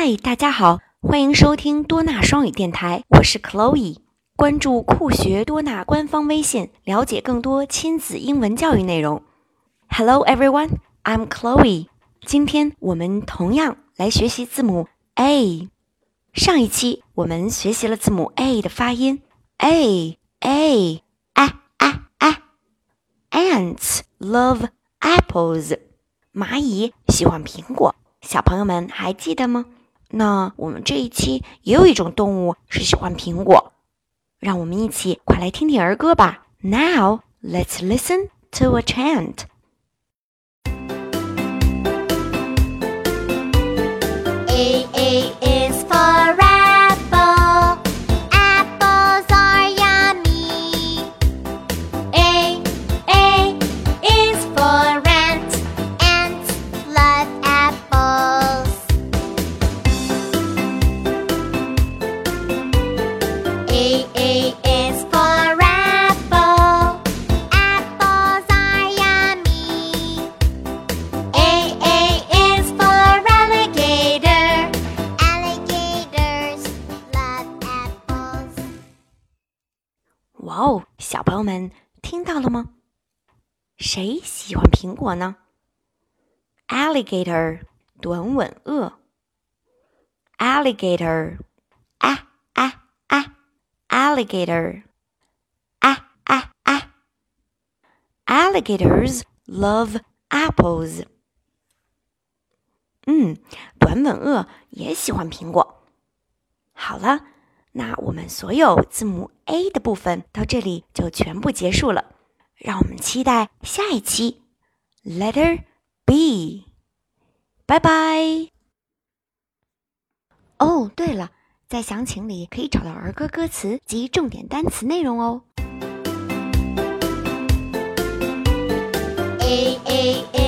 嗨，大家好，欢迎收听多纳双语电台，我是 Chloe。关注酷学多纳官方微信，了解更多亲子英文教育内容。Hello everyone, I'm Chloe。今天我们同样来学习字母 A。上一期我们学习了字母 A 的发音，A A a a a。Ants love apples。蚂蚁喜欢苹果，小朋友们还记得吗？那我们这一期也有一种动物是喜欢苹果，让我们一起快来听听儿歌吧。Now let's listen to a chant. A A A is for apple. Apples are yummy. A A is for alligator. Alligators love apples. 哇哦，小朋友们听到了吗？谁喜欢苹果呢？Alligator，短吻鳄。Alligator，啊。！Alligator，ah ah ah.！Alligators love apples。嗯，短吻鳄也喜欢苹果。好了。那我们所有字母 A 的部分到这里就全部结束了，让我们期待下一期，Letter B，拜拜。哦，对了，在详情里可以找到儿歌歌词及重点单词内容哦。A A A